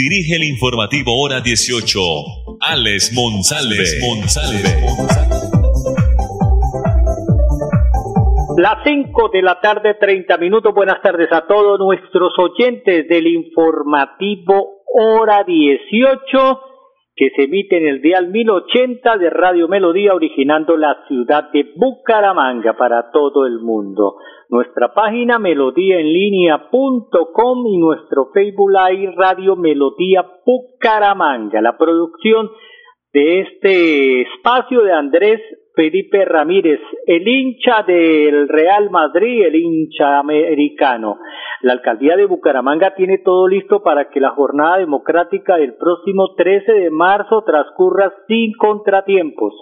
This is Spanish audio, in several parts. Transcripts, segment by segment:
dirige el informativo Hora 18, Alex Monsalve. Las 5 de la tarde, 30 minutos. Buenas tardes a todos nuestros oyentes del informativo Hora 18 que se emite en el dial 1080 de Radio Melodía, originando la ciudad de Bucaramanga para todo el mundo. Nuestra página melodíaenlínea.com y nuestro Facebook Live Radio Melodía Bucaramanga. La producción de este espacio de Andrés Felipe Ramírez, el hincha del Real Madrid, el hincha americano. La alcaldía de Bucaramanga tiene todo listo para que la jornada democrática del próximo 13 de marzo transcurra sin contratiempos.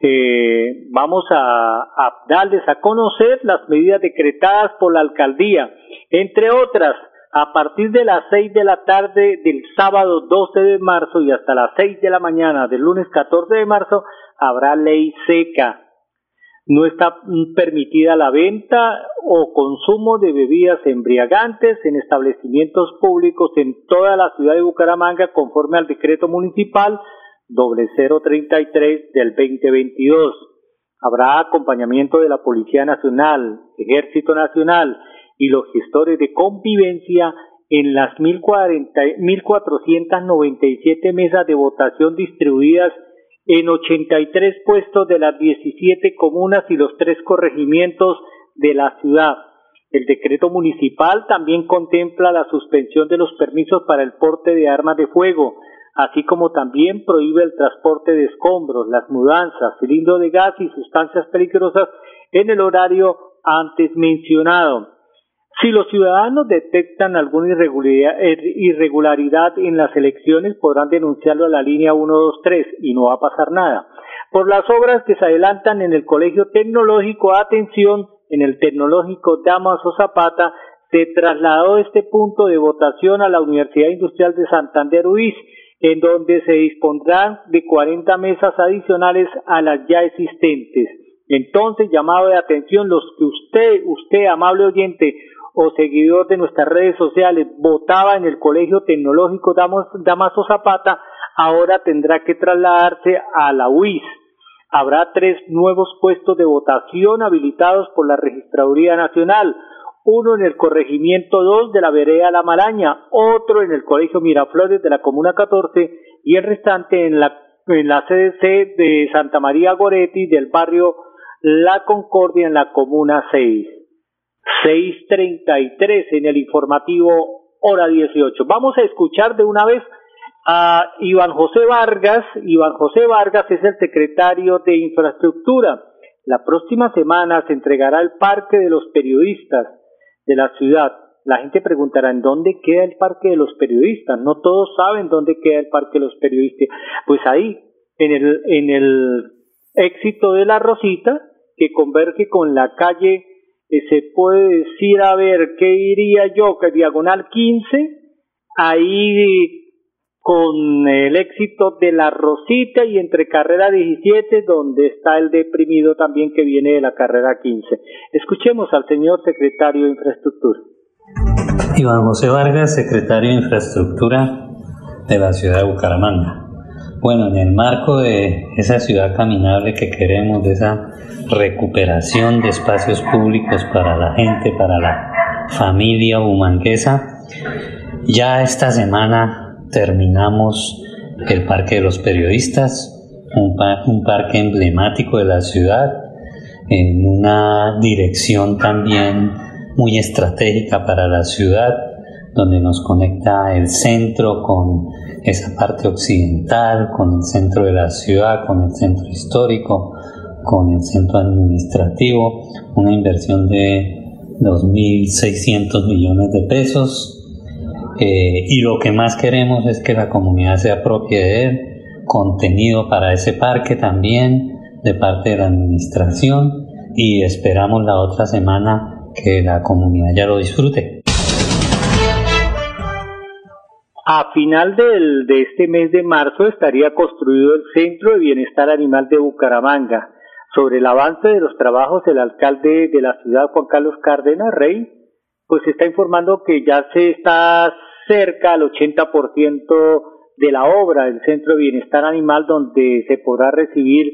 Eh, vamos a, a darles a conocer las medidas decretadas por la alcaldía, entre otras, a partir de las seis de la tarde del sábado 12 de marzo y hasta las seis de la mañana del lunes 14 de marzo habrá ley seca. No está permitida la venta o consumo de bebidas embriagantes en establecimientos públicos en toda la ciudad de Bucaramanga conforme al decreto municipal 0033 del 2022. Habrá acompañamiento de la Policía Nacional, Ejército Nacional, y los gestores de convivencia en las 1.497 mesas de votación distribuidas en 83 puestos de las 17 comunas y los tres corregimientos de la ciudad. El decreto municipal también contempla la suspensión de los permisos para el porte de armas de fuego, así como también prohíbe el transporte de escombros, las mudanzas, cilindros de gas y sustancias peligrosas en el horario antes mencionado. Si los ciudadanos detectan alguna eh, irregularidad en las elecciones, podrán denunciarlo a la línea 123 y no va a pasar nada. Por las obras que se adelantan en el Colegio Tecnológico, atención, en el Tecnológico Damaso Zapata, se trasladó este punto de votación a la Universidad Industrial de Santander en donde se dispondrán de 40 mesas adicionales a las ya existentes. Entonces, llamado de atención, los que usted, usted, amable oyente, o seguidor de nuestras redes sociales votaba en el Colegio Tecnológico Damaso Zapata, ahora tendrá que trasladarse a la UIS. Habrá tres nuevos puestos de votación habilitados por la Registraduría Nacional, uno en el corregimiento 2 de la vereda La Maraña, otro en el Colegio Miraflores de la Comuna 14 y el restante en la, en la CDC de Santa María Goretti del barrio La Concordia en la Comuna 6. 6.33 en el informativo hora 18. Vamos a escuchar de una vez a Iván José Vargas. Iván José Vargas es el secretario de Infraestructura. La próxima semana se entregará el Parque de los Periodistas de la ciudad. La gente preguntará en dónde queda el Parque de los Periodistas. No todos saben dónde queda el Parque de los Periodistas. Pues ahí, en el, en el éxito de la Rosita, que converge con la calle se puede decir, a ver, ¿qué diría yo? Que diagonal 15, ahí con el éxito de la Rosita y entre carrera 17, donde está el deprimido también que viene de la carrera 15. Escuchemos al señor secretario de Infraestructura. Iván José Vargas, secretario de Infraestructura de la ciudad de Bucaramanga. Bueno, en el marco de esa ciudad caminable que queremos, de esa recuperación de espacios públicos para la gente, para la familia humanguesa, ya esta semana terminamos el Parque de los Periodistas, un, un parque emblemático de la ciudad, en una dirección también muy estratégica para la ciudad, donde nos conecta el centro con esa parte occidental, con el centro de la ciudad, con el centro histórico, con el centro administrativo, una inversión de 2.600 millones de pesos eh, y lo que más queremos es que la comunidad se apropie de él, contenido para ese parque también de parte de la administración y esperamos la otra semana que la comunidad ya lo disfrute. A final del, de este mes de marzo estaría construido el Centro de Bienestar Animal de Bucaramanga. Sobre el avance de los trabajos, el alcalde de la ciudad, Juan Carlos Cárdenas Rey, pues está informando que ya se está cerca al 80% de la obra del Centro de Bienestar Animal, donde se podrá recibir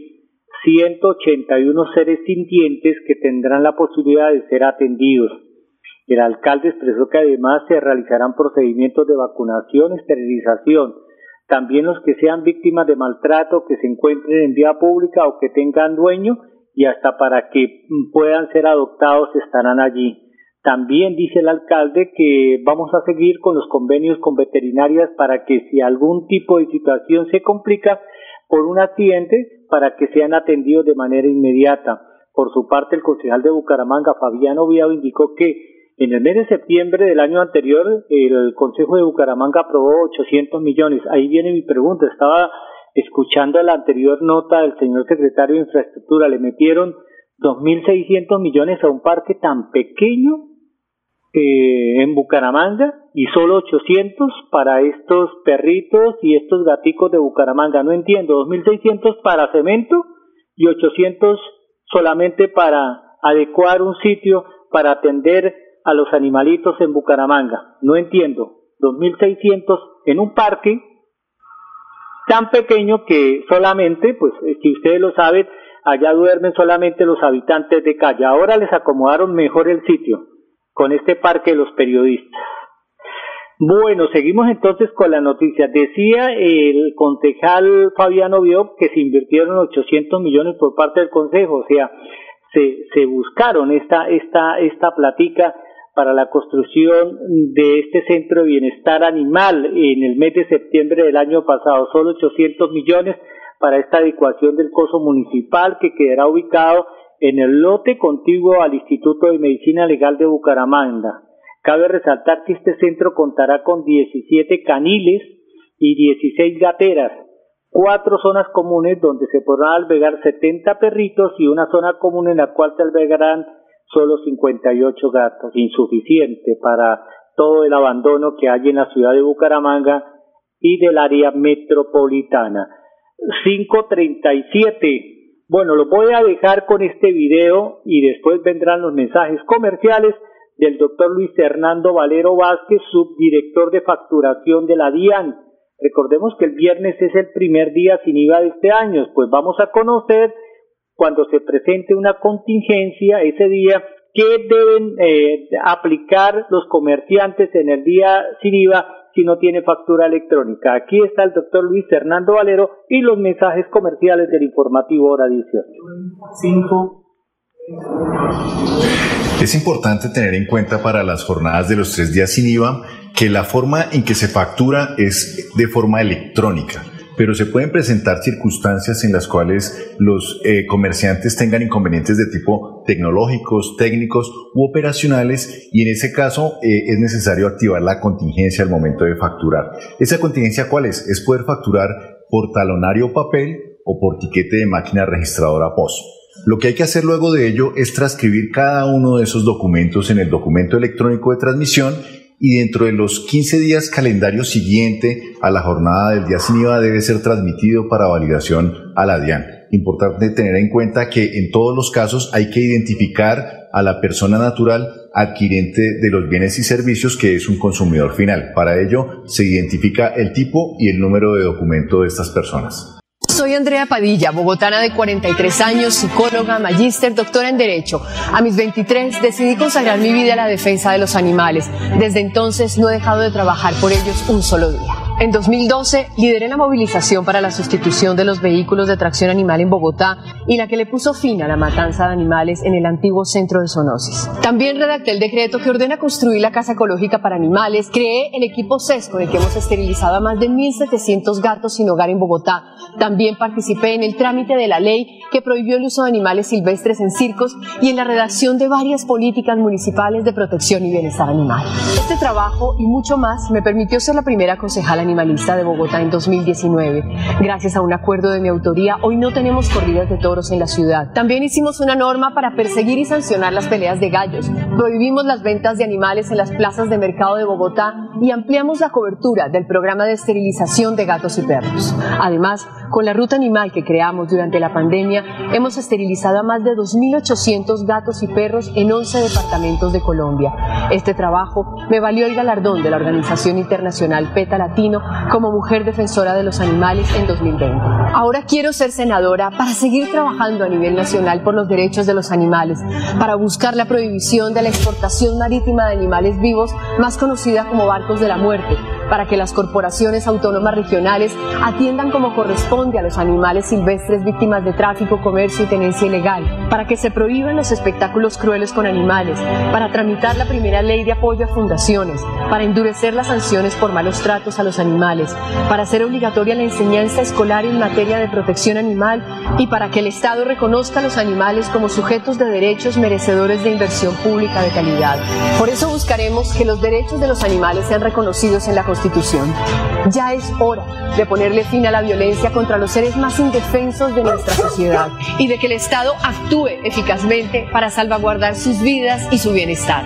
181 seres sintientes que tendrán la posibilidad de ser atendidos. El alcalde expresó que además se realizarán procedimientos de vacunación, esterilización. También los que sean víctimas de maltrato, que se encuentren en vía pública o que tengan dueño y hasta para que puedan ser adoptados estarán allí. También dice el alcalde que vamos a seguir con los convenios con veterinarias para que si algún tipo de situación se complica por un accidente, para que sean atendidos de manera inmediata. Por su parte, el concejal de Bucaramanga, Fabián Oviedo, indicó que en el mes de septiembre del año anterior, el Consejo de Bucaramanga aprobó 800 millones. Ahí viene mi pregunta. Estaba escuchando la anterior nota del señor secretario de Infraestructura. Le metieron 2.600 millones a un parque tan pequeño eh, en Bucaramanga y solo 800 para estos perritos y estos gaticos de Bucaramanga. No entiendo. 2.600 para cemento y 800 solamente para adecuar un sitio para atender a los animalitos en Bucaramanga. No entiendo. 2.600 en un parque tan pequeño que solamente, pues si ustedes lo saben, allá duermen solamente los habitantes de calle. Ahora les acomodaron mejor el sitio con este parque de los periodistas. Bueno, seguimos entonces con la noticia. Decía el concejal Fabiano Bio que se invirtieron 800 millones por parte del Consejo, o sea, se, se buscaron esta, esta, esta platica para la construcción de este centro de bienestar animal en el mes de septiembre del año pasado. Solo 800 millones para esta adecuación del coso municipal que quedará ubicado en el lote contiguo al Instituto de Medicina Legal de Bucaramanga. Cabe resaltar que este centro contará con 17 caniles y 16 gateras, cuatro zonas comunes donde se podrán albergar 70 perritos y una zona común en la cual se albergarán solo 58 gatos, insuficiente para todo el abandono que hay en la ciudad de Bucaramanga y del área metropolitana. 537. Bueno, lo voy a dejar con este video y después vendrán los mensajes comerciales del doctor Luis Hernando Valero Vázquez, subdirector de facturación de la DIAN. Recordemos que el viernes es el primer día sin IVA de este año, pues vamos a conocer cuando se presente una contingencia ese día, ¿qué deben eh, aplicar los comerciantes en el día sin IVA si no tiene factura electrónica? Aquí está el doctor Luis Fernando Valero y los mensajes comerciales del informativo hora 18. Es importante tener en cuenta para las jornadas de los tres días sin IVA que la forma en que se factura es de forma electrónica pero se pueden presentar circunstancias en las cuales los eh, comerciantes tengan inconvenientes de tipo tecnológicos, técnicos u operacionales y en ese caso eh, es necesario activar la contingencia al momento de facturar. ¿Esa contingencia cuál es? Es poder facturar por talonario papel o por tiquete de máquina registradora POS. Lo que hay que hacer luego de ello es transcribir cada uno de esos documentos en el documento electrónico de transmisión y dentro de los 15 días calendario siguiente a la jornada del día sin IVA debe ser transmitido para validación a la DIAN. Importante tener en cuenta que en todos los casos hay que identificar a la persona natural adquirente de los bienes y servicios que es un consumidor final. Para ello se identifica el tipo y el número de documento de estas personas. Soy Andrea Padilla, bogotana de 43 años, psicóloga, magíster, doctora en Derecho. A mis 23 decidí consagrar mi vida a la defensa de los animales. Desde entonces no he dejado de trabajar por ellos un solo día. En 2012 lideré la movilización para la sustitución de los vehículos de tracción animal en Bogotá y la que le puso fin a la matanza de animales en el antiguo centro de zoonosis. También redacté el decreto que ordena construir la casa ecológica para animales, creé el equipo CES con el que hemos esterilizado a más de 1.700 gatos sin hogar en Bogotá. También participé en el trámite de la ley que prohibió el uso de animales silvestres en circos y en la redacción de varias políticas municipales de protección y bienestar animal. Este trabajo y mucho más me permitió ser la primera concejala animalista de Bogotá en 2019. Gracias a un acuerdo de mi autoría, hoy no tenemos corridas de toros en la ciudad. También hicimos una norma para perseguir y sancionar las peleas de gallos. Prohibimos las ventas de animales en las plazas de mercado de Bogotá y ampliamos la cobertura del programa de esterilización de gatos y perros. Además, con la ruta animal que creamos durante la pandemia, hemos esterilizado a más de 2.800 gatos y perros en 11 departamentos de Colombia. Este trabajo me valió el galardón de la Organización Internacional PETA Latino como mujer defensora de los animales en 2020. Ahora quiero ser senadora para seguir trabajando a nivel nacional por los derechos de los animales, para buscar la prohibición de la exportación marítima de animales vivos, más conocida como barcos de la muerte, para que las corporaciones autónomas regionales atiendan como corresponde a los animales silvestres víctimas de tráfico, comercio y tenencia ilegal, para que se prohíban los espectáculos crueles con animales, para tramitar la primera ley de apoyo a fundaciones, para endurecer las sanciones por malos tratos a los animales, para hacer obligatoria la enseñanza escolar en materia de protección animal y para que el Estado reconozca a los animales como sujetos de derechos merecedores de inversión pública de calidad. Por eso buscaremos que los derechos de los animales sean reconocidos en la Constitución Ya es hora de ponerle fin a la violencia contra los seres más indefensos de nuestra sociedad y de que el Estado actúe eficazmente para salvaguardar sus vidas y su bienestar.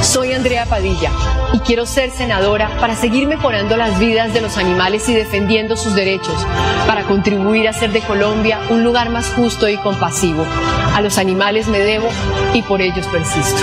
Soy Andrea Padilla y quiero ser senadora para seguir mejorando las vidas de los animales y defendiendo sus derechos, para contribuir a hacer de Colombia un lugar más justo y compasivo. A los animales me debo y por ellos persisto.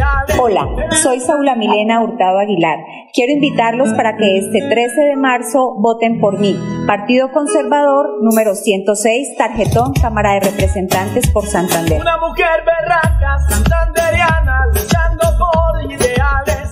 Hola, soy Saula Milena Hurtado Aguilar. Quiero invitarlos para que este 13 de marzo voten por mí. Partido Conservador número 106, tarjetón Cámara de Representantes por Santander. Una mujer berraca, santanderiana, luchando por ideales.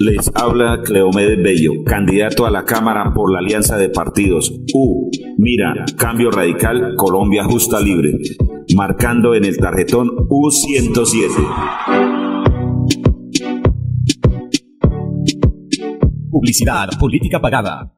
Les habla Cleomedes Bello, candidato a la Cámara por la Alianza de Partidos. U. Mira, Cambio Radical, Colombia Justa Libre. Marcando en el tarjetón U107. Publicidad, política pagada.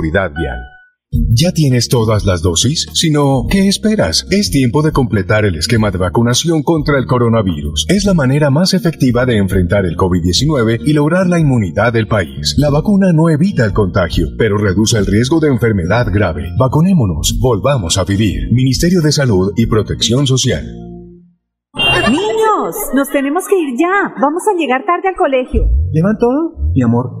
Vial. ¿Ya tienes todas las dosis? Si no, ¿qué esperas? Es tiempo de completar el esquema de vacunación contra el coronavirus. Es la manera más efectiva de enfrentar el COVID-19 y lograr la inmunidad del país. La vacuna no evita el contagio, pero reduce el riesgo de enfermedad grave. Vacunémonos, volvamos a vivir. Ministerio de Salud y Protección Social. Niños, nos tenemos que ir ya. Vamos a llegar tarde al colegio. ¿Llevan todo? Mi amor,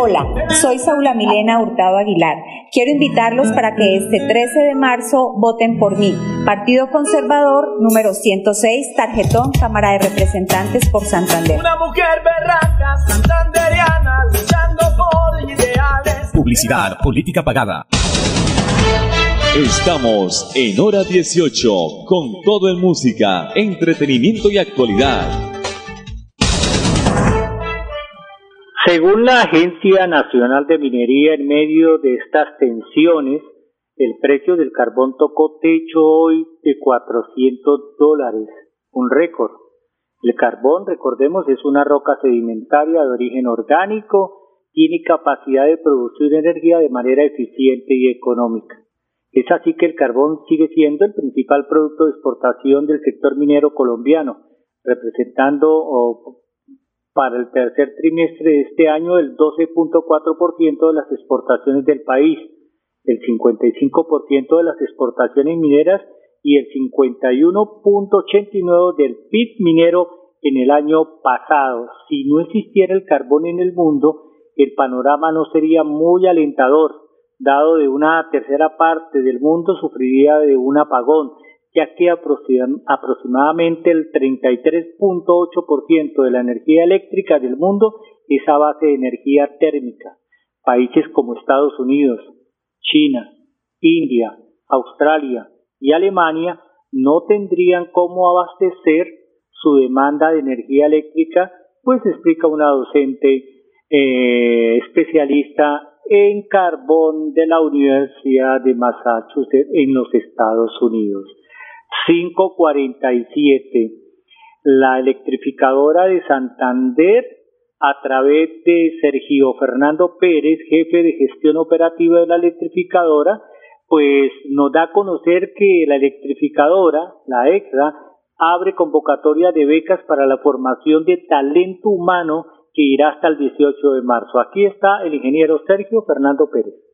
Hola, soy Saula Milena Hurtado Aguilar. Quiero invitarlos para que este 13 de marzo voten por mí. Partido Conservador número 106, tarjetón Cámara de Representantes por Santander. Una mujer berraca, santanderiana, luchando por ideales. Publicidad, política pagada. Estamos en hora 18 con todo en música, entretenimiento y actualidad. Según la Agencia Nacional de Minería, en medio de estas tensiones, el precio del carbón tocó techo hoy de 400 dólares, un récord. El carbón, recordemos, es una roca sedimentaria de origen orgánico, tiene capacidad de producir energía de manera eficiente y económica. Es así que el carbón sigue siendo el principal producto de exportación del sector minero colombiano, representando para el tercer trimestre de este año el 12.4% de las exportaciones del país, el 55% de las exportaciones mineras y el 51.89% del PIB minero en el año pasado. Si no existiera el carbón en el mundo, el panorama no sería muy alentador dado de una tercera parte del mundo sufriría de un apagón, ya que aproximadamente el 33.8% de la energía eléctrica del mundo es a base de energía térmica. Países como Estados Unidos, China, India, Australia y Alemania no tendrían cómo abastecer su demanda de energía eléctrica, pues explica una docente eh, especialista en carbón de la Universidad de Massachusetts en los Estados Unidos. 547. La electrificadora de Santander, a través de Sergio Fernando Pérez, jefe de gestión operativa de la electrificadora, pues nos da a conocer que la electrificadora, la EXA, abre convocatoria de becas para la formación de talento humano que irá hasta el 18 de marzo. Aquí está el ingeniero Sergio Fernando Pérez.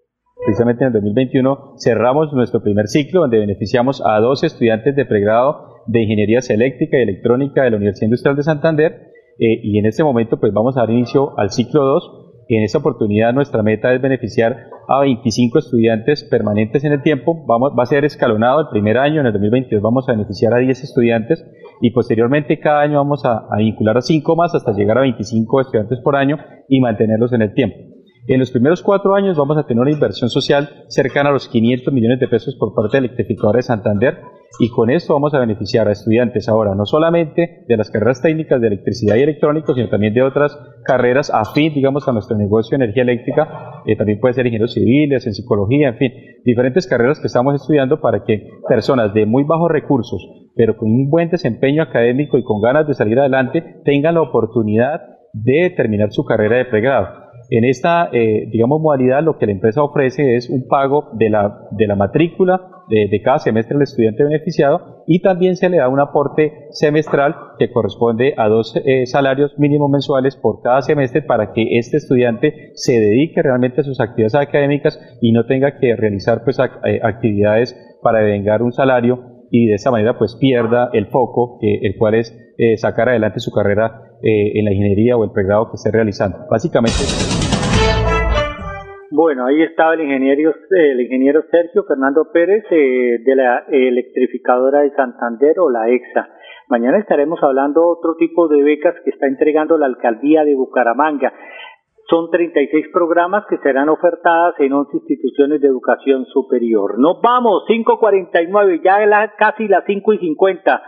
Precisamente en el 2021 cerramos nuestro primer ciclo donde beneficiamos a dos estudiantes de pregrado de Ingenierías Eléctrica y Electrónica de la Universidad Industrial de Santander eh, y en este momento pues vamos a dar inicio al ciclo 2 en esta oportunidad nuestra meta es beneficiar a 25 estudiantes permanentes en el tiempo. Va a ser escalonado el primer año, en el 2022 vamos a beneficiar a 10 estudiantes y posteriormente cada año vamos a, a vincular a 5 más hasta llegar a 25 estudiantes por año y mantenerlos en el tiempo. En los primeros cuatro años vamos a tener una inversión social cercana a los 500 millones de pesos por parte del electrificador de Santander y con esto vamos a beneficiar a estudiantes ahora no solamente de las carreras técnicas de electricidad y electrónicos, sino también de otras carreras afín, digamos, a nuestro negocio de energía eléctrica, eh, también puede ser ingenieros civiles, en psicología, en fin, diferentes carreras que estamos estudiando para que personas de muy bajos recursos, pero con un buen desempeño académico y con ganas de salir adelante, tengan la oportunidad de terminar su carrera de pregrado. En esta, eh, digamos, modalidad lo que la empresa ofrece es un pago de la, de la matrícula de, cada semestre del estudiante beneficiado y también se le da un aporte semestral que corresponde a dos eh, salarios mínimos mensuales por cada semestre para que este estudiante se dedique realmente a sus actividades académicas y no tenga que realizar pues, eh, actividades para devengar un salario y de esa manera pues pierda el foco, el cual es sacar adelante su carrera en la ingeniería o el pregrado que esté realizando. Básicamente. Bueno, ahí estaba el ingeniero, el ingeniero Sergio Fernando Pérez eh, de la electrificadora de Santander o la EXA. Mañana estaremos hablando otro tipo de becas que está entregando la alcaldía de Bucaramanga. Son 36 programas que serán ofertadas en 11 instituciones de educación superior. Nos vamos, 5.49, ya la, casi las 5.50.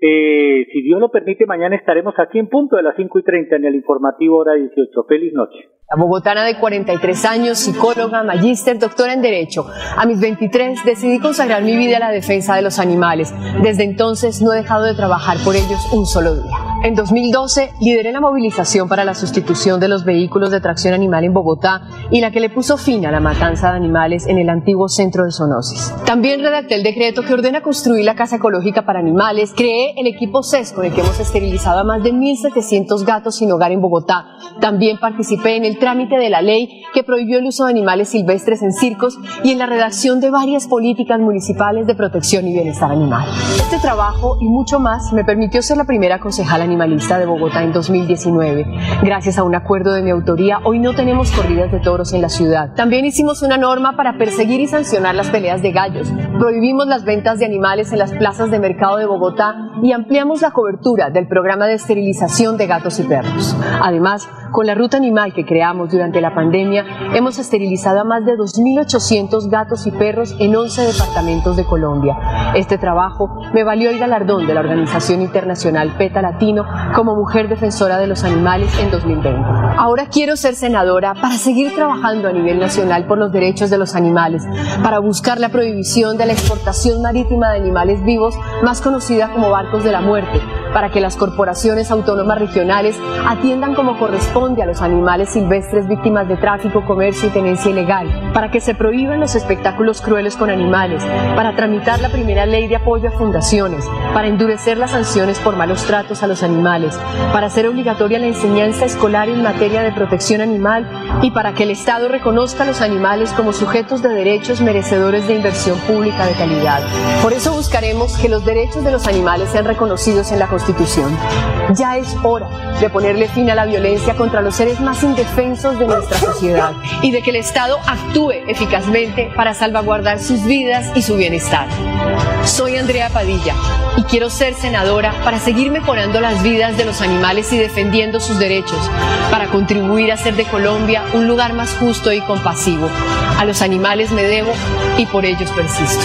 Eh, si Dios lo permite, mañana estaremos aquí en punto de las 5 y 30 en el informativo hora 18. Feliz noche. La bogotana de 43 años, psicóloga, magíster, doctora en Derecho. A mis 23 decidí consagrar mi vida a la defensa de los animales. Desde entonces no he dejado de trabajar por ellos un solo día. En 2012 lideré la movilización para la sustitución de los vehículos de tracción animal en Bogotá y la que le puso fin a la matanza de animales en el antiguo centro de zoonosis. También redacté el decreto que ordena construir la casa ecológica para animales, creé el equipo CES con el que hemos esterilizado a más de 1.700 gatos sin hogar en Bogotá. También participé en el trámite de la ley que prohibió el uso de animales silvestres en circos y en la redacción de varias políticas municipales de protección y bienestar animal. Este trabajo y mucho más me permitió ser la primera concejala animalista de Bogotá en 2019. Gracias a un acuerdo de mi autoría, hoy no tenemos corridas de toros en la ciudad. También hicimos una norma para perseguir y sancionar las peleas de gallos. Prohibimos las ventas de animales en las plazas de mercado de Bogotá y ampliamos la cobertura del programa de esterilización de gatos y perros. Además, con la ruta animal que creamos durante la pandemia, hemos esterilizado a más de 2.800 gatos y perros en 11 departamentos de Colombia. Este trabajo me valió el galardón de la Organización Internacional PETA Latino como mujer defensora de los animales en 2020. Ahora quiero ser senadora para seguir trabajando a nivel nacional por los derechos de los animales, para buscar la prohibición de la exportación marítima de animales vivos, más conocida como barcos de la muerte, para que las corporaciones autónomas regionales atiendan como corresponde a los animales silvestres víctimas de tráfico, comercio y tenencia ilegal, para que se prohíban los espectáculos crueles con animales, para tramitar la primera ley de apoyo a fundaciones, para endurecer las sanciones por malos tratos a los animales, para hacer obligatoria la enseñanza escolar en materia de protección animal y para que el Estado reconozca a los animales como sujetos de derechos merecedores de inversión pública de calidad. Por eso buscaremos que los derechos de los animales sean reconocidos en la Constitución. Ya es hora de ponerle fin a la violencia contra los seres más indefensos de nuestra sociedad y de que el Estado actúe eficazmente para salvaguardar sus vidas y su bienestar. Soy Andrea Padilla y quiero ser senadora para seguir mejorando las vidas de los animales y defendiendo sus derechos, para contribuir a hacer de Colombia un lugar más justo y compasivo. A los animales me debo y por ellos persisto.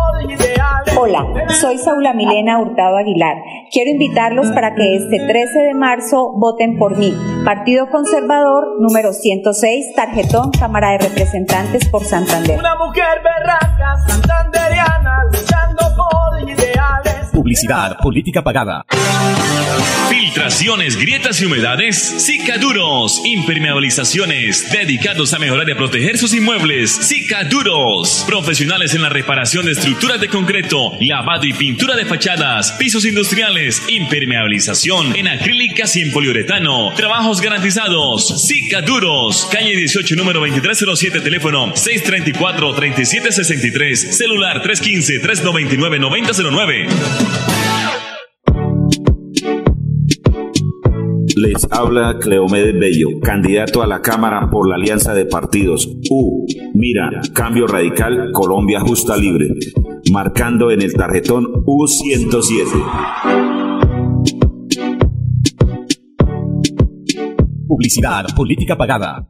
Hola, soy Saula Milena Hurtado Aguilar. Quiero invitarlos para que este 13 de marzo voten por mí. Partido Conservador número 106, tarjetón Cámara de Representantes por Santander. Una mujer berraca, santanderiana, luchando por ideales. Publicidad, política pagada. Filtraciones, grietas y humedades, Cicaduros. Impermeabilizaciones, dedicados a mejorar y a proteger sus inmuebles. Cicaduros. Profesionales en la reparación de estructuras de concreto, lavado y pintura de fachadas, pisos industriales, impermeabilización en acrílicas y en poliuretano. Trabajos garantizados. Cicaduros. Calle 18, número 2307, teléfono 634-3763, celular 315-399-9009. Les habla Cleomedes Bello, candidato a la Cámara por la Alianza de Partidos. U. Mira, Cambio Radical, Colombia Justa Libre. Marcando en el tarjetón U107. Publicidad, política pagada.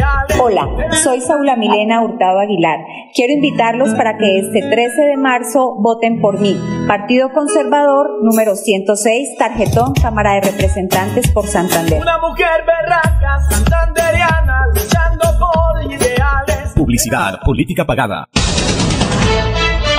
Hola, soy Saula Milena Hurtado Aguilar. Quiero invitarlos para que este 13 de marzo voten por mí. Partido Conservador número 106, tarjetón Cámara de Representantes por Santander. Una mujer berraca, santanderiana, luchando por ideales. Publicidad, política pagada.